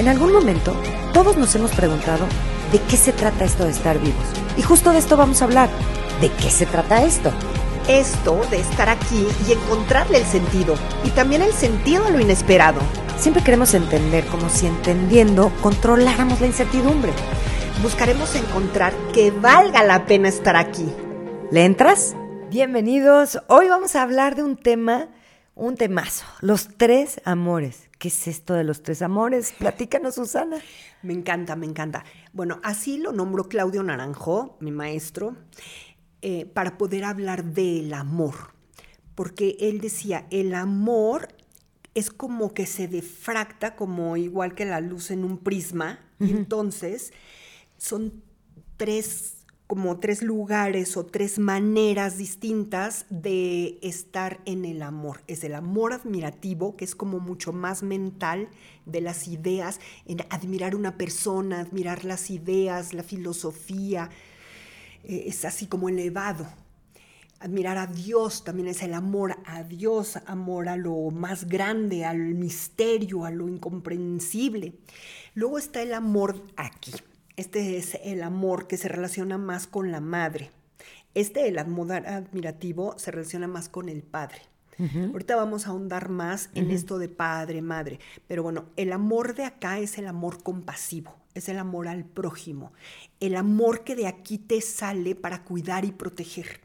En algún momento, todos nos hemos preguntado de qué se trata esto de estar vivos. Y justo de esto vamos a hablar. ¿De qué se trata esto? Esto de estar aquí y encontrarle el sentido. Y también el sentido a lo inesperado. Siempre queremos entender como si entendiendo controláramos la incertidumbre. Buscaremos encontrar que valga la pena estar aquí. ¿Le entras? Bienvenidos. Hoy vamos a hablar de un tema, un temazo, los tres amores. ¿Qué es esto de los tres amores? Platícanos, Susana. Me encanta, me encanta. Bueno, así lo nombró Claudio Naranjo, mi maestro, eh, para poder hablar del amor. Porque él decía, el amor es como que se defracta, como igual que la luz en un prisma. Y entonces son tres como tres lugares o tres maneras distintas de estar en el amor. Es el amor admirativo, que es como mucho más mental de las ideas, en admirar una persona, admirar las ideas, la filosofía, eh, es así como elevado. Admirar a Dios también es el amor a Dios, amor a lo más grande, al misterio, a lo incomprensible. Luego está el amor aquí, este es el amor que se relaciona más con la madre. Este, el amor admirativo, se relaciona más con el padre. Ahorita vamos a ahondar más en esto de padre, madre. Pero bueno, el amor de acá es el amor compasivo, es el amor al prójimo, el amor que de aquí te sale para cuidar y proteger.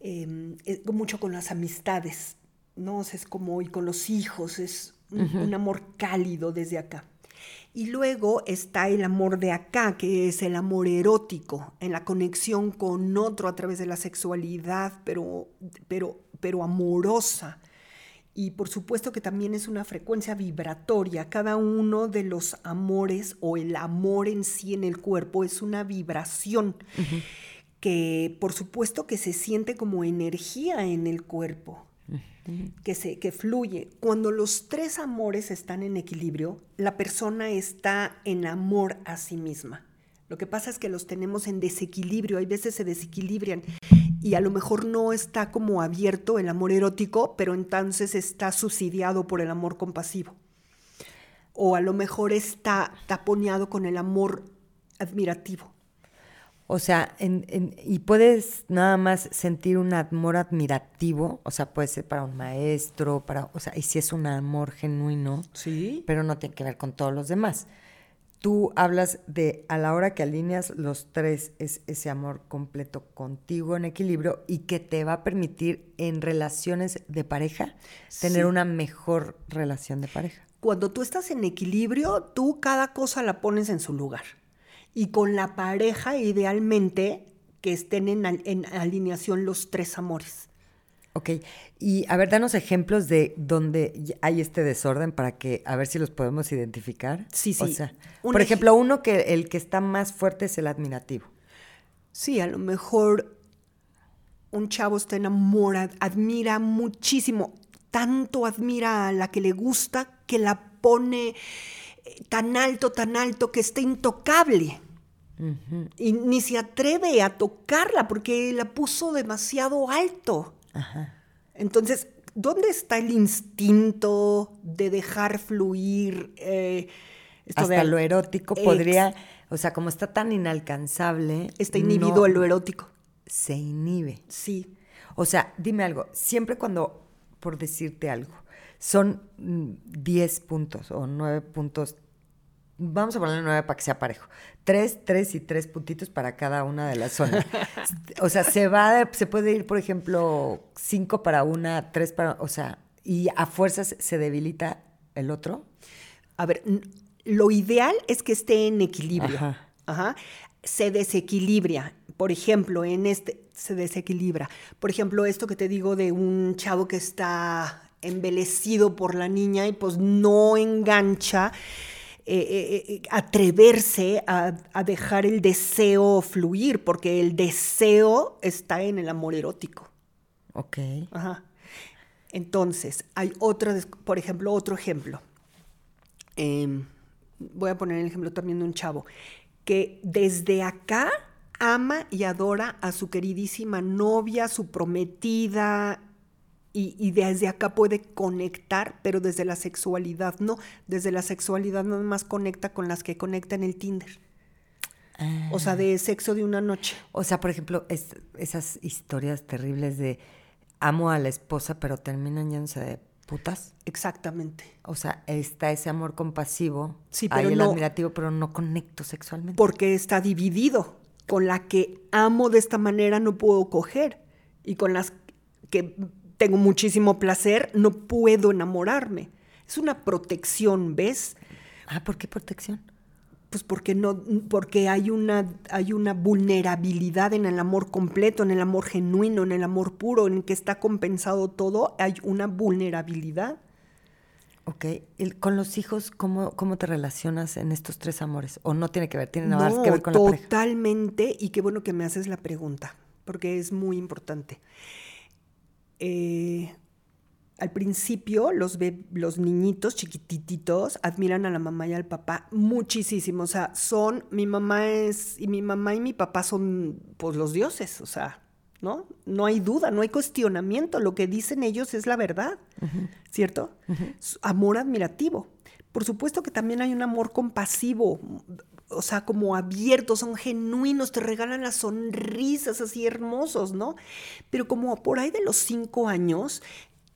Em, mucho con las amistades, ¿no? es como, y con los hijos, es un amor cálido desde acá. Y luego está el amor de acá, que es el amor erótico, en la conexión con otro a través de la sexualidad, pero, pero, pero amorosa. Y por supuesto que también es una frecuencia vibratoria. Cada uno de los amores o el amor en sí en el cuerpo es una vibración que por supuesto que se siente como energía en el cuerpo que, se, que fluye. Cuando los tres amores están en equilibrio, la persona está en amor a sí misma. Lo que pasa es que los tenemos en desequilibrio, hay veces se desequilibran y a lo mejor no está como abierto el amor erótico, pero entonces está subsidiado por el amor compasivo. O a lo mejor está taponeado con el amor admirativo. O sea, y puedes nada más sentir un amor admirativo, o sea, puede ser para un maestro, para, o sea, y si es un amor genuino, sí, pero no tiene que ver con todos los demás. Tú hablas de a la hora que alineas los tres es ese amor completo contigo en equilibrio y que te va a permitir en relaciones de pareja tener una mejor relación de pareja. Cuando tú estás en equilibrio, tú cada cosa la pones en su lugar y con la pareja idealmente que estén en, alineación los tres amores. Ok, y a ver, danos ejemplos de donde hay este desorden para que, a ver si los podemos identificar. Sí, sí. O sea, por ejemplo, uno que el que está más fuerte es el admirativo. Sí, a lo mejor un chavo está enamorado, admira muchísimo, tanto admira a la que le gusta que la pone eh, tan alto, tan alto que está intocable. Y ni se atreve a tocarla porque la puso demasiado alto. Entonces, ¿dónde está el instinto de dejar fluir? Eh, Hasta lo erótico podría, o sea, como está tan inalcanzable. Está inhibido a lo erótico. Se inhibe. Sí. O sea, dime algo, siempre cuando, por decirte algo, son 10 mm, puntos o 9 puntos vamos a ponerle nueve para que sea parejo. Tres, tres y tres puntitos para cada una de las zonas. o sea, se va, se puede ir, por ejemplo, cinco para una, tres para, o sea, y a fuerzas se debilita el otro. A ver, lo ideal es que esté en equilibrio. Ajá. Se desequilibra. Por ejemplo, en este se desequilibra. Por ejemplo, esto que te digo de un chavo que está embelecido por la niña y pues no engancha eh, eh, eh, atreverse a, dejar el deseo fluir, porque el deseo está en el amor erótico. Ok. Ajá. Entonces, hay otro, por ejemplo, otro ejemplo. Em, voy a poner el ejemplo también de un chavo que desde acá ama y adora a su queridísima novia, su prometida, y, desde acá puede conectar, pero desde la sexualidad no. Desde la sexualidad nada más conecta con las que conecta en el Tinder. O sea, de sexo de una noche. O sea, por ejemplo, esas historias terribles de amo a la esposa, pero terminan yéndose de putas. Exactamente. O sea, está ese amor compasivo, sí, pero hay el no, admirativo, pero no conecto sexualmente. Porque está dividido. Con la que amo de esta manera no puedo coger. Y con las que tengo muchísimo placer no puedo enamorarme. Es una protección, ¿ves? Ah, ¿por qué protección? Pues porque no, porque hay una, hay una vulnerabilidad en el amor completo, en el amor genuino, en el amor puro, en el que está compensado todo, hay una vulnerabilidad. Ok, con los hijos, ¿cómo, ¿cómo te relacionas en estos tres amores? ¿O no tiene que ver? ¿Tiene nada que ver con la pareja? Totalmente, y qué bueno que me haces la pregunta, porque es muy importante. Eh, al principio los, los niñitos chiquititos admiran a la mamá y al papá muchísimo. O sea, son, mi mamá es, y mi mamá y mi papá son pues los dioses, o sea, ¿no? No hay duda, no hay cuestionamiento. Lo que dicen ellos es la verdad, ¿cierto? Amor admirativo. Por supuesto que también hay un amor compasivo, o sea, como abiertos, son genuinos, te regalan las sonrisas así hermosos, ¿no? Pero como por ahí de los cinco años,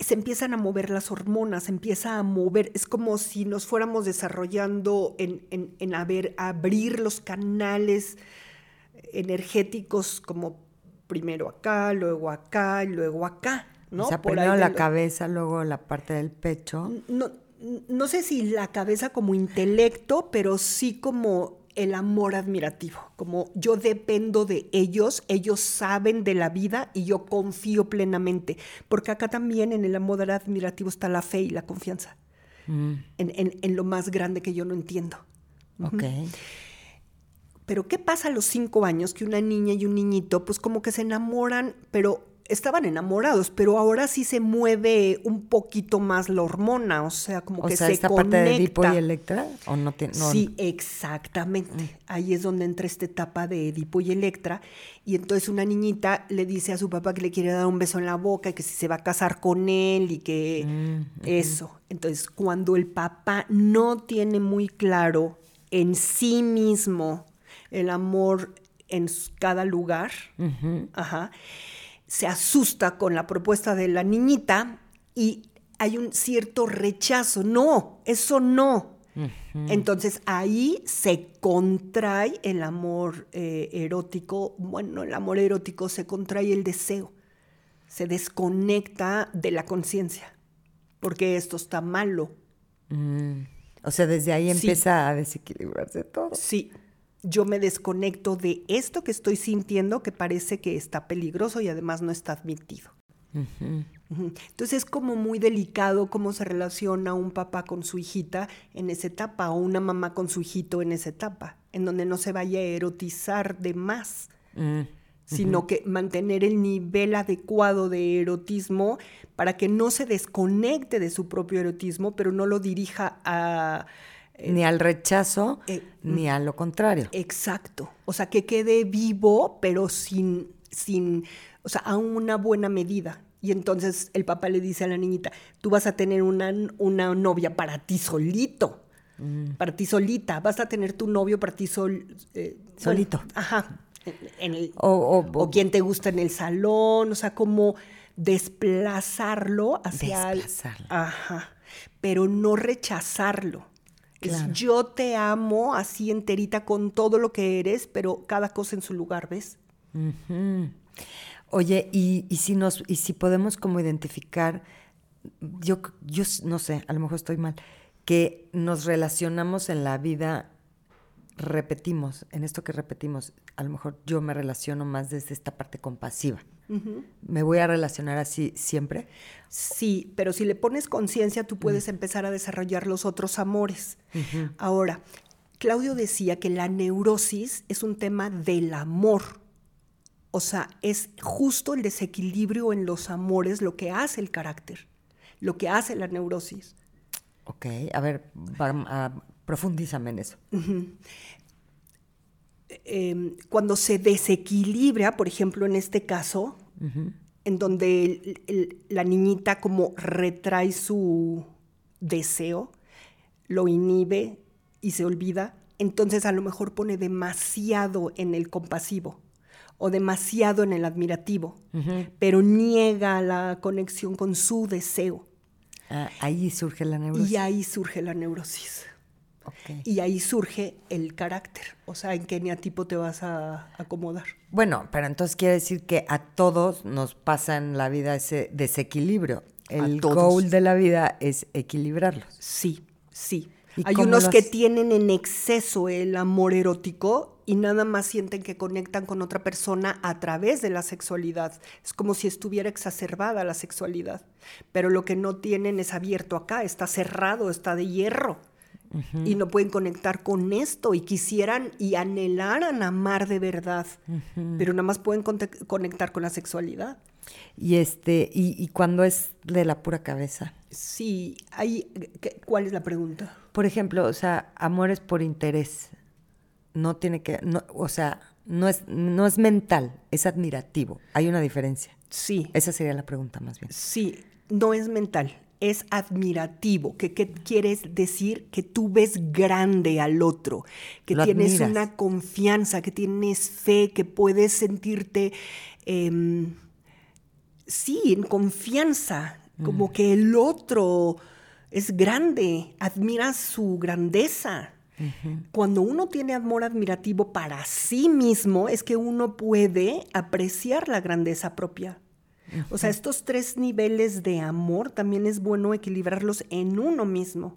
se empiezan a mover las hormonas, se empieza a mover, es como si nos fuéramos desarrollando en, en, abrir los canales energéticos como primero acá, luego acá, luego acá, ¿no? O sea, primero la cabeza, luego la parte del pecho. No, no sé si la cabeza como intelecto, pero sí como el amor admirativo, como yo dependo de ellos, ellos saben de la vida y yo confío plenamente, porque acá también en el amor admirativo está la fe y la confianza, mm. en, lo más grande que yo no entiendo. Ok. Pero ¿qué pasa a los cinco años que una niña y un niñito, pues como que se enamoran, pero estaban enamorados, pero ahora sí se mueve un poquito más la hormona, o sea, como que se esta parte de Edipo y Electra o no tiene Sí, exactamente. Mm. Ahí es donde entra esta etapa de Edipo y Electra y entonces una niñita le dice a su papá que le quiere dar un beso en la boca y que si se va a casar con él y que mm, eso. Entonces, cuando el papá no tiene muy claro en sí mismo el amor en cada lugar, ajá se asusta con la propuesta de la niñita y hay un cierto rechazo. No, eso no. Entonces ahí se contrae el amor eh, erótico, bueno, el amor erótico se contrae el deseo, se desconecta de la conciencia, porque esto está malo. Mm. O sea, desde ahí empieza a desequilibrarse todo. Sí, yo me desconecto de esto que estoy sintiendo que parece que está peligroso y además no está admitido. Entonces es como muy delicado cómo se relaciona un papá con su hijita en esa etapa o una mamá con su hijito en esa etapa, en donde no se vaya a erotizar de más, mm, sino que mantener el nivel adecuado de erotismo para que no se desconecte de su propio erotismo, pero no lo dirija a ni al rechazo, eh, ni a lo contrario. Exacto. O sea, que quede vivo, pero sin, sin, o sea, a una buena medida. Y entonces el papá le dice a la niñita, tú vas a tener una, una novia para ti solito, mm. para ti solita, vas a tener tu novio para ti sol, eh, solito. ajá. En, el, o, quien te gusta en el salón, o sea, como desplazarlo hacia... Desplazarlo. ajá. Pero no rechazarlo yo te amo así enterita con todo lo que eres, pero cada cosa en su lugar, ¿ves? Oye, y, si nos, y si podemos como identificar, yo, yo no sé, a lo mejor estoy mal, que nos relacionamos en la vida, repetimos, en esto que repetimos, a lo mejor yo me relaciono más desde esta parte compasiva. ¿Me voy a relacionar así siempre? Sí, pero si le pones conciencia, tú puedes empezar a desarrollar los otros amores. Ahora, Claudio decía que la neurosis es un tema del amor. O sea, es justo el desequilibrio en los amores lo que hace el carácter, lo que hace la neurosis. Ok, a ver, profundízame en eso. Em, cuando se desequilibra, por ejemplo, en este caso, en donde el- el- la niñita como retrae su deseo, lo inhibe y se olvida, entonces a lo mejor pone demasiado en el compasivo o demasiado en el admirativo, pero niega la conexión con su deseo. Ah, ahí surge la neurosis. Y ahí surge la neurosis. Y ahí surge el carácter. O sea, en qué eneatipo te vas a acomodar. Bueno, pero entonces quiere decir que a todos nos pasa en la vida ese desequilibrio. El goal de la vida es equilibrarlos. Sí, sí. ¿Y Hay unos que tienen en exceso el amor erótico y nada más sienten que conectan con otra persona a través de la sexualidad. Es como si estuviera exacerbada la sexualidad. Pero lo que no tienen es abierto acá, está cerrado, está de hierro. Y no pueden conectar con esto y quisieran y anhelaran amar de verdad, pero nada más pueden conectar con la sexualidad. Y este, y, y cuando es de la pura cabeza. Sí, hay, ¿qué- ¿cuál es la pregunta? Por ejemplo, o sea, amores por interés. No tiene que, no, o sea, no es, no es mental, es admirativo. Hay una diferencia. Sí, Esa sería la pregunta más bien. Sí, no es mental, es admirativo. ¿Qué, qué quieres decir? Que tú ves grande al otro, que Lo tienes admiras. una confianza, que tienes fe, que puedes sentirte, em, sí, en confianza, como que el otro es grande, admiras su grandeza. Cuando uno tiene amor admirativo para sí mismo, es que uno puede apreciar la grandeza propia. O sea, estos tres niveles de amor también es bueno equilibrarlos en uno mismo.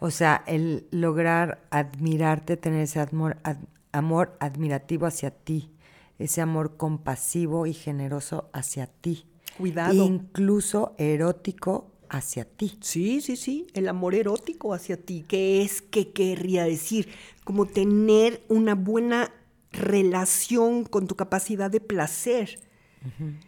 O sea, el lograr admirarte, tener ese amor, ad- amor admirativo hacia ti, ese amor compasivo y generoso hacia ti. Cuidado. Incluso erótico hacia ti. Sí, sí, sí, el amor erótico hacia ti. ¿Qué es que querría decir? Como tener una buena relación con tu capacidad de placer.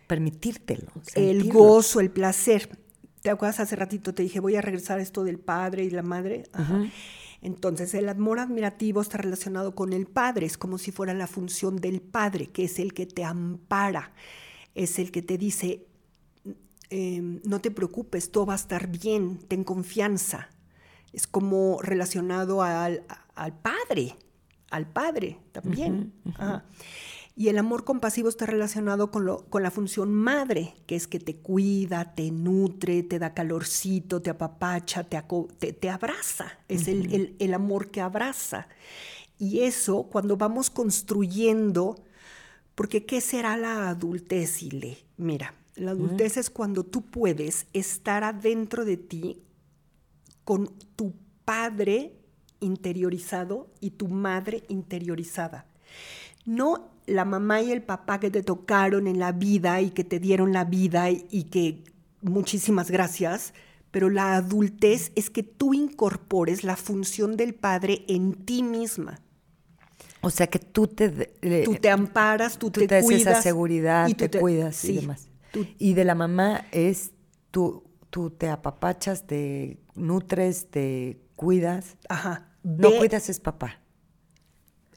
Permitírtelo. el gozo, el placer. ¿Te acuerdas hace ratito? Te dije, voy a regresar a esto del padre y la madre. Ajá. Entonces, el amor admirativo está relacionado con el padre, es como si fuera la función del padre, que es el que te ampara, es el que te dice, eh, no te preocupes, todo va a estar bien, ten confianza. Es como relacionado al, al padre, al padre también. Ajá. Y el amor compasivo está relacionado con, lo, con la función madre, que es que te cuida, te nutre, te da calorcito, te apapacha, te, te, te abraza. Es el, el- el amor que abraza. Y eso, cuando vamos construyendo, porque ¿qué será la adultez, Ile? Mira, la adultez es cuando tú puedes estar adentro de ti con tu padre interiorizado y tu madre interiorizada. No la mamá y el papá que te tocaron en la vida y que te dieron la vida y, y que muchísimas gracias, pero la adultez es que tú incorpores la función del padre en ti misma. O sea, que tú te... le- Tú te amparas, tú, tú te, te, das cuidas. esa seguridad, y tú te, cuidas y sí, demás. tú- Y de la mamá es tú, tú te apapachas, te nutres, te cuidas. ajá, No cuidas es papá.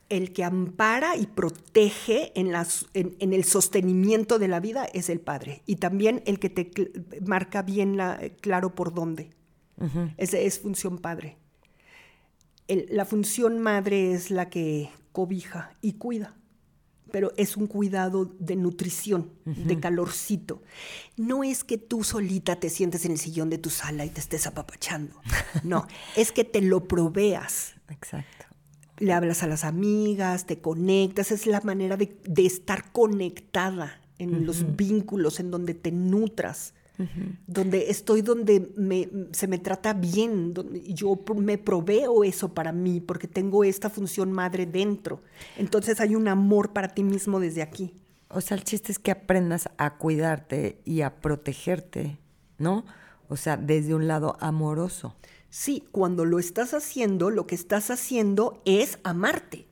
El que ampara y protege en, las, en, en el sostenimiento de la vida es el padre. Y también el que te marca bien la, claro por dónde. Ese es función padre. El- la función madre es la que cobija y cuida, pero es un cuidado de nutrición, de calorcito. No es que tú solita te sientes en el sillón de tu sala y te estés apapachando. No, es que te lo proveas Exacto. Le hablas a las amigas, te conectas, es la manera de, de estar conectada en los vínculos, en donde te nutras, donde estoy donde me- se me trata bien, donde yo me proveo eso para mí, porque tengo esta función madre dentro. Entonces hay un amor para ti mismo desde aquí. O sea, el chiste es que aprendas a cuidarte y a protegerte, ¿no? O sea, desde un lado amoroso. Sí, cuando lo estás haciendo, lo que estás haciendo es amarte.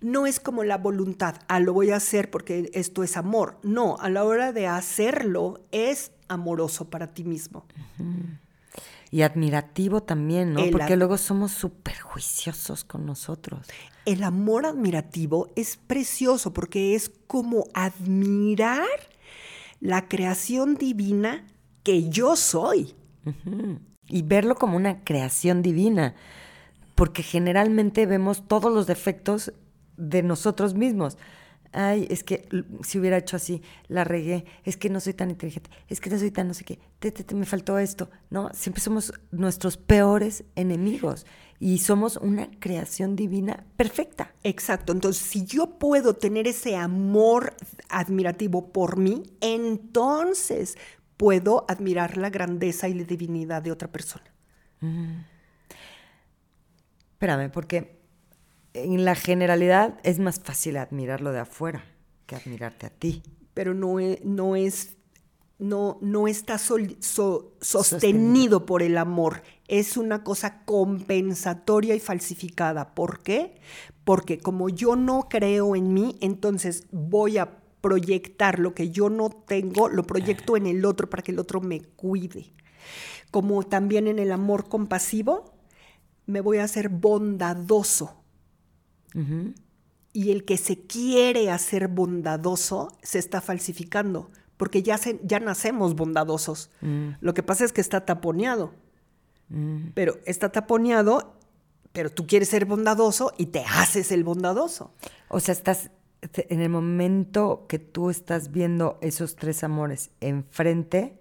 No es como la voluntad, ah, lo voy a hacer porque esto es amor. No, a la hora de hacerlo es amoroso para ti mismo. Y admirativo también, ¿no? El Porque luego somos súper juiciosos con nosotros. El amor admirativo es precioso porque es como admirar la creación divina que yo soy. Y verlo como una creación divina, porque generalmente vemos todos los defectos de nosotros mismos. Ay, es que si hubiera hecho así, la regué, es que no soy tan inteligente, es que no soy tan no sé qué, me faltó esto, ¿no? Siempre somos nuestros peores enemigos y somos una creación divina perfecta. Exacto, entonces si yo puedo tener ese amor admirativo por mí, entonces puedo admirar la grandeza y la divinidad de otra persona. Mm. Espérame, porque en la generalidad es más fácil admirarlo de afuera que admirarte a ti. Pero no es, no es, no, no está sostenido por el amor. Es una cosa compensatoria y falsificada. ¿Por qué? Porque como yo no creo en mí, entonces voy a proyectar lo que yo no tengo, lo proyecto en el otro para que el otro me cuide. Como también en el amor compasivo, me voy a hacer bondadoso. Y el que se quiere hacer bondadoso se está falsificando, porque ya, ya nacemos bondadosos. Mm. Lo que pasa es que está taponeado. Mm. Pero está taponeado, pero tú quieres ser bondadoso y te haces el bondadoso. O sea, estás en el momento que tú estás viendo esos tres amores enfrente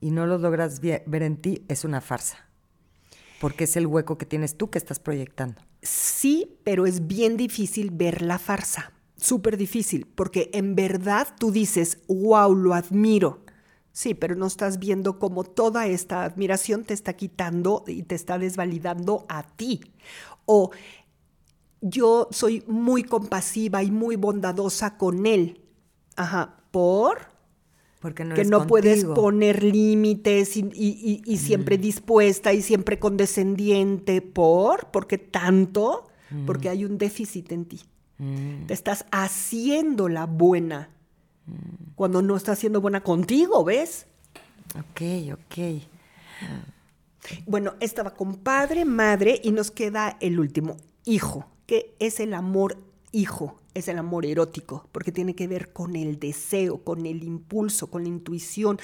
y no los logras ver en ti, es una farsa. Porque es el hueco que tienes tú que estás proyectando. Sí, pero es bien difícil ver la farsa. Súper difícil, porque en verdad tú dices, wow, lo admiro. Sí, pero no estás viendo cómo toda esta admiración te está quitando y te está desvalidando a ti. O yo soy muy compasiva y muy bondadosa con él. Ajá, ¿por? Porque no que no puedes poner límites y, siempre mm. dispuesta y siempre condescendiente. ¿Por? Porque tanto, mm. porque hay un déficit en ti. Mm. Te estás haciendo la buena cuando no estás siendo buena contigo, ¿ves? Ok, ok. Bueno, estaba con padre, madre y nos queda el último, hijo que es el amor hijo, es el amor erótico, porque tiene que ver con el deseo, con el impulso, con la intuición,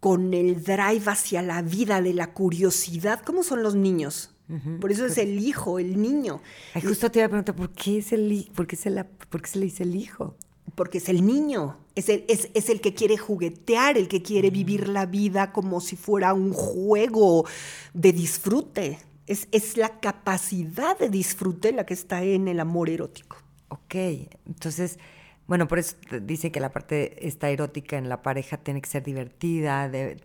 con el drive hacia la vida, de la curiosidad. ¿Cómo son los niños? Por eso es el hijo, el niño. justo te iba a preguntar, ¿por qué, es el, por qué, se, la, por qué se le dice el hijo? Porque es el niño, es el, es, es el que quiere juguetear, el que quiere vivir la vida como si fuera un juego de disfrute. Es, la capacidad de disfrute la que está en el amor erótico. Ok, entonces, bueno, por eso dice que la parte esta erótica en la pareja tiene que ser divertida, de,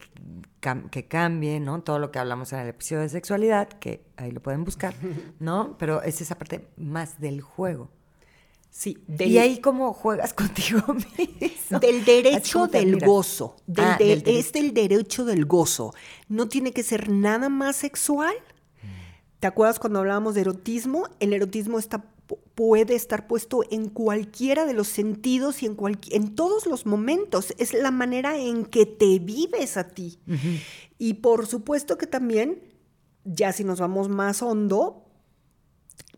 que cambie, ¿no? Todo lo que hablamos en el episodio de sexualidad, que ahí lo pueden buscar, ¿no? Pero es esa parte más del juego. Sí. y ahí cómo juegas contigo mismo. Del derecho del gozo. Ah, es del derecho del gozo. No tiene que ser nada más sexual ¿Te acuerdas cuando hablábamos de erotismo? El erotismo está, puede estar puesto en cualquiera de los sentidos y en, en todos los momentos. Es la manera en que te vives a ti. Y por supuesto que también, ya si nos vamos más hondo,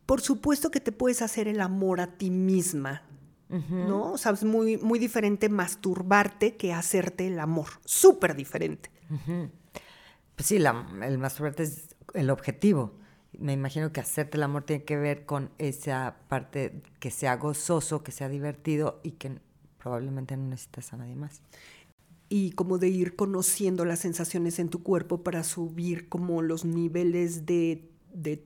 por supuesto que te puedes hacer el amor a ti misma. ¿No? O sea, es muy, muy diferente masturbarte que hacerte el amor. Súper diferente. Pues sí, el masturbarte es el objetivo me imagino que hacerte el amor tiene que ver con esa parte que sea gozoso, que sea divertido y que probablemente no necesitas a nadie más. Y como de ir conociendo las sensaciones en tu cuerpo para subir como los niveles de,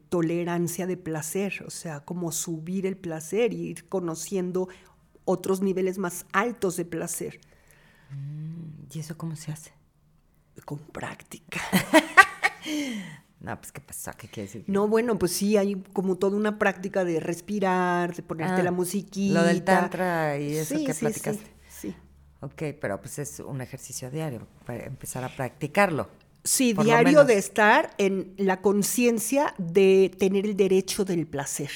tolerancia de placer, o sea, como subir el placer y ir conociendo otros niveles más altos de placer. Mm, ¿Y eso cómo se hace? Con práctica. No, pues ¿qué pasa? ¿Qué quiere decir? No, bueno, pues sí, hay como toda una práctica de respirar, de ponerte la ah, musiquita. Lo del tantra y eso que sí, platicaste. Sí, sí. Ok, pero pues es un ejercicio diario para empezar a practicarlo. Sí, diario de estar en la conciencia de tener el derecho del placer,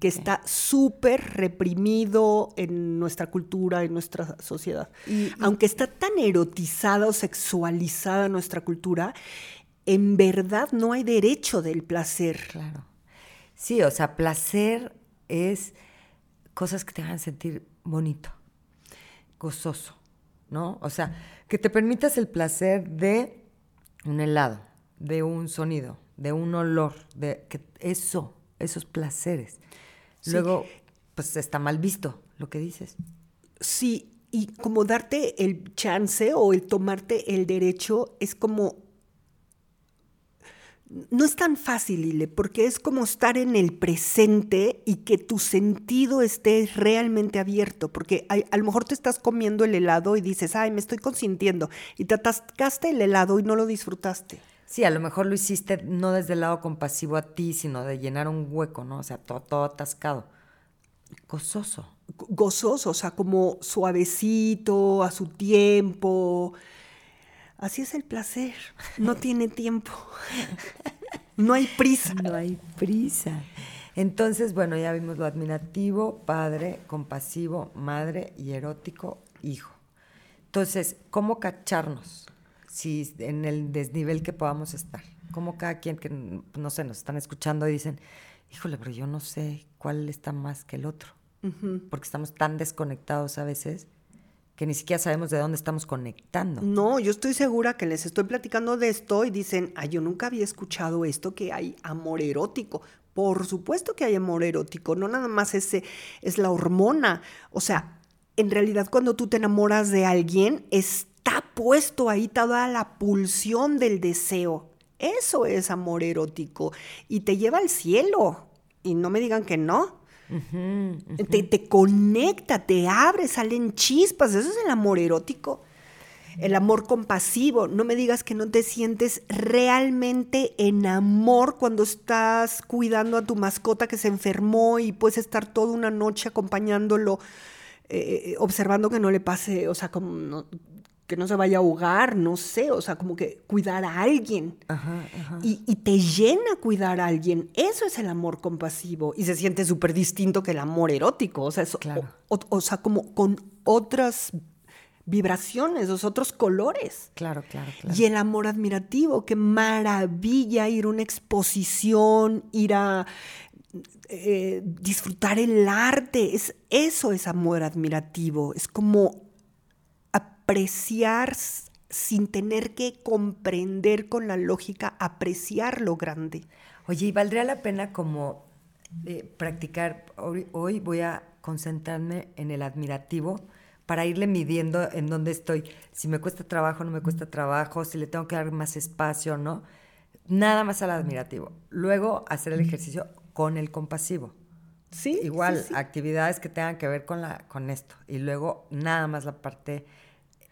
que está súper reprimido en nuestra cultura, en nuestra sociedad. y, Aunque está tan erotizada o sexualizada nuestra cultura, en verdad no hay derecho del placer. Claro. Sí, o sea, placer es cosas que te hagan sentir bonito, gozoso, ¿no? O sea, que te permitas el placer de un helado, de un sonido, de un olor, de que eso, esos placeres. Luego, pues está mal visto lo que dices. Sí, y como darte el chance o el tomarte el derecho es como no es tan fácil, Lile, porque es como estar en el presente y que tu sentido esté realmente abierto, porque a, lo mejor te estás comiendo el helado y dices, ay, me estoy consintiendo, y te atascaste el helado y no lo disfrutaste. Sí, a lo mejor lo hiciste no desde el lado compasivo a ti, sino de llenar un hueco, ¿no? O sea, todo, todo atascado. Gozoso. Gozoso, o sea, como suavecito, a su tiempo. Así es el placer, no tiene tiempo. No hay prisa. No hay prisa. Entonces, bueno, ya vimos lo admirativo, padre, compasivo, madre y erótico, hijo. Entonces, ¿cómo cacharnos? Si en el desnivel que podamos estar. ¿Cómo cada quien que, no sé, nos están escuchando y dicen, híjole, pero yo no sé cuál está más que el otro. Porque estamos tan desconectados a veces que ni siquiera sabemos de dónde estamos conectando. No, yo estoy segura que les estoy platicando de esto y dicen, ay, yo nunca había escuchado esto, que hay amor erótico. Por supuesto que hay amor erótico, no nada más ese es la hormona. O sea, en realidad cuando tú te enamoras de alguien, está puesto ahí toda la pulsión del deseo. Eso es amor erótico y te lleva al cielo. Y no me digan que no. Te, conecta, te abre, salen chispas. Eso es el amor erótico. El amor compasivo. No me digas que no te sientes realmente en amor cuando estás cuidando a tu mascota que se enfermó y puedes estar toda una noche acompañándolo, eh, observando que no le pase, o sea, como que no se vaya a ahogar, no sé, o sea, como que cuidar a alguien. Y, te llena cuidar a alguien. Eso es el amor compasivo. Y se siente súper distinto que el amor erótico. O sea, o, sea, como con otras vibraciones, los otros colores. Claro, claro, claro. Y el amor admirativo, qué maravilla ir a una exposición, ir a eh, disfrutar el arte. Es, eso es amor admirativo. Es como apreciar sin tener que comprender con la lógica, apreciar lo grande. Oye, ¿y valdría la pena como eh, practicar? Hoy, voy a concentrarme en el admirativo para irle midiendo en dónde estoy. Si me cuesta trabajo, no me cuesta trabajo, si le tengo que dar más espacio, ¿no? Nada más al admirativo. Luego hacer el ejercicio con el compasivo. Sí. Igual, actividades que tengan que ver con, la, con esto. Y luego nada más la parte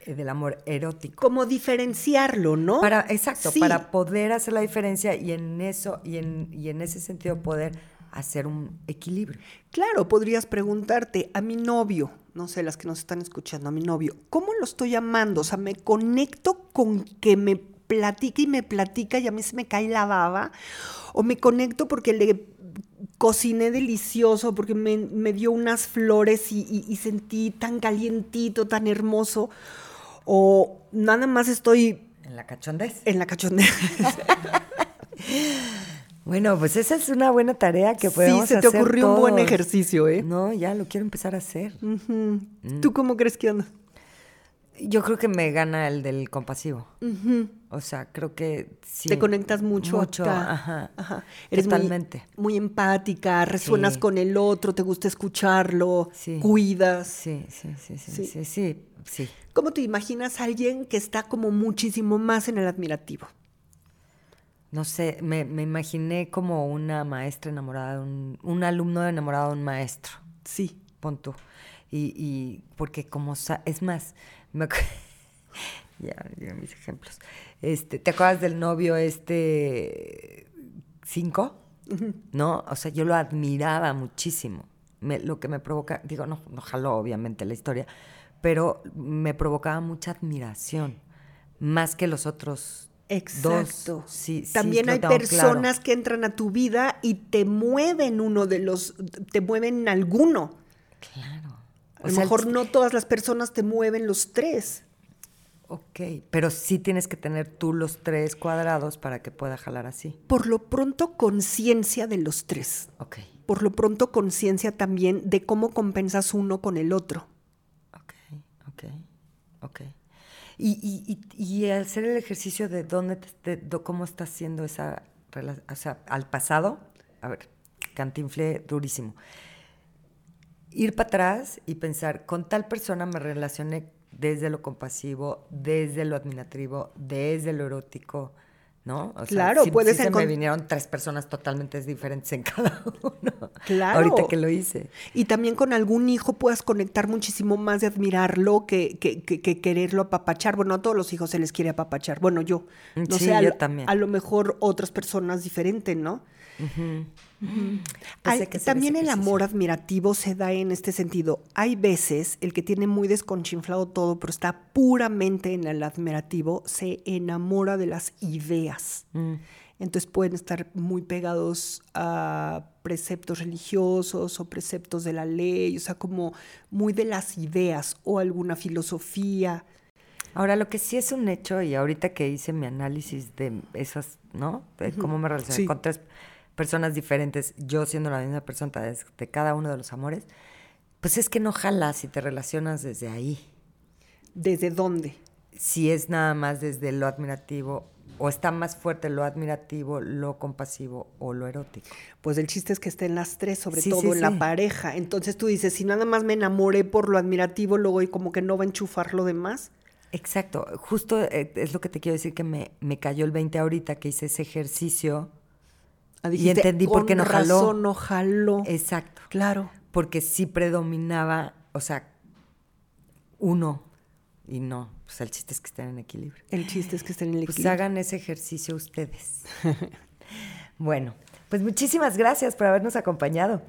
del amor erótico. Como diferenciarlo, ¿no? Para, exacto, para poder hacer la diferencia y en eso, y en, y en ese sentido poder hacer un equilibrio. Claro, podrías preguntarte a mi novio, no sé, las que nos están escuchando, a mi novio, ¿cómo lo estoy amando? O sea, me conecto con que me platica y me platica y a mí se me cae la baba, o me conecto porque le cociné delicioso, porque me, dio unas flores y, y sentí tan calientito, tan hermoso, o nada más estoy... En la cachondez. En la cachondez. bueno, pues esa es una buena tarea que podemos hacer Sí, se te ocurrió un buen ejercicio, ¿eh? No, ya lo quiero empezar a hacer. Mm. ¿Tú cómo crees que anda? Yo creo que me gana el del compasivo. O sea, creo que sí. Te conectas mucho. Mucho, ajá. Eres Totalmente. Muy, empática, resuenas con el otro, te gusta escucharlo, cuidas. Sí, sí, sí, sí, sí, sí, sí. ¿Cómo te imaginas a alguien que está como muchísimo más en el admirativo? No sé, me, imaginé como una maestra enamorada de un, un alumno enamorado de un maestro. Sí. Pon tú. Y, y porque como, es más, me ya, ya mis ejemplos. Este, ¿te acuerdas del novio este cinco? ¿No? O sea, yo lo admiraba muchísimo. lo que me provoca, digo, no, no jaló obviamente la historia, pero me provocaba mucha admiración, más que los otros Exacto. Dos. Sí, También hay personas que entran a tu vida y te mueven uno de los, te mueven alguno. Claro. A lo mejor no todas las personas te mueven los tres. Ok, pero sí tienes que tener tú los tres cuadrados para que pueda jalar así. Por lo pronto, conciencia de los tres. Ok. Por lo pronto, conciencia también de cómo compensas uno con el otro. Ok, ok, Ok. Y, y, y, hacer el ejercicio de dónde, te, cómo estás haciendo esa relación, o sea, al pasado, a ver, cantinflé durísimo. Ir para atrás y pensar, con tal persona me relacioné desde lo compasivo, desde lo admirativo, desde lo erótico, ¿no? claro, puede ser. me vinieron tres personas totalmente diferentes en cada uno. Claro. Ahorita que lo hice. Y también con algún hijo puedas conectar muchísimo más de admirarlo que, que, que, quererlo apapachar. Bueno, a todos los hijos se les quiere apapachar. Bueno, yo. No sí, yo también. A lo mejor otras personas diferentes, ¿no? Pues también el amor admirativo se da en este sentido. Hay veces el que tiene muy desconchinflado todo, pero está puramente en el admirativo, se enamora de las ideas. Mm. Entonces pueden estar muy pegados a preceptos religiosos o preceptos de la ley, o sea, como muy de las ideas o alguna filosofía. Ahora, lo que sí es un hecho, y ahorita que hice mi análisis de esas, ¿no? De cómo me relacioné con tres personas diferentes, yo siendo la misma persona de cada uno de los amores, pues es que no jalas si te relacionas desde ahí. ¿Desde dónde? Si es nada más desde lo admirativo o está más fuerte lo admirativo, lo compasivo o lo erótico. Pues el chiste es que estén las tres, sobre todo en la pareja. Entonces tú dices, si nada más me enamoré por lo admirativo, luego y como que no va a enchufar lo demás. Exacto, justo eh, es lo que te quiero decir que me, me cayó el 20 ahorita que hice ese ejercicio Ah, y entendí por qué no jaló. no jaló. Exacto. Claro. Porque sí predominaba, o sea, uno y no. Pues el chiste es que estén en equilibrio. El chiste es que estén en equilibrio. Pues hagan ese ejercicio ustedes. bueno, pues muchísimas gracias por habernos acompañado.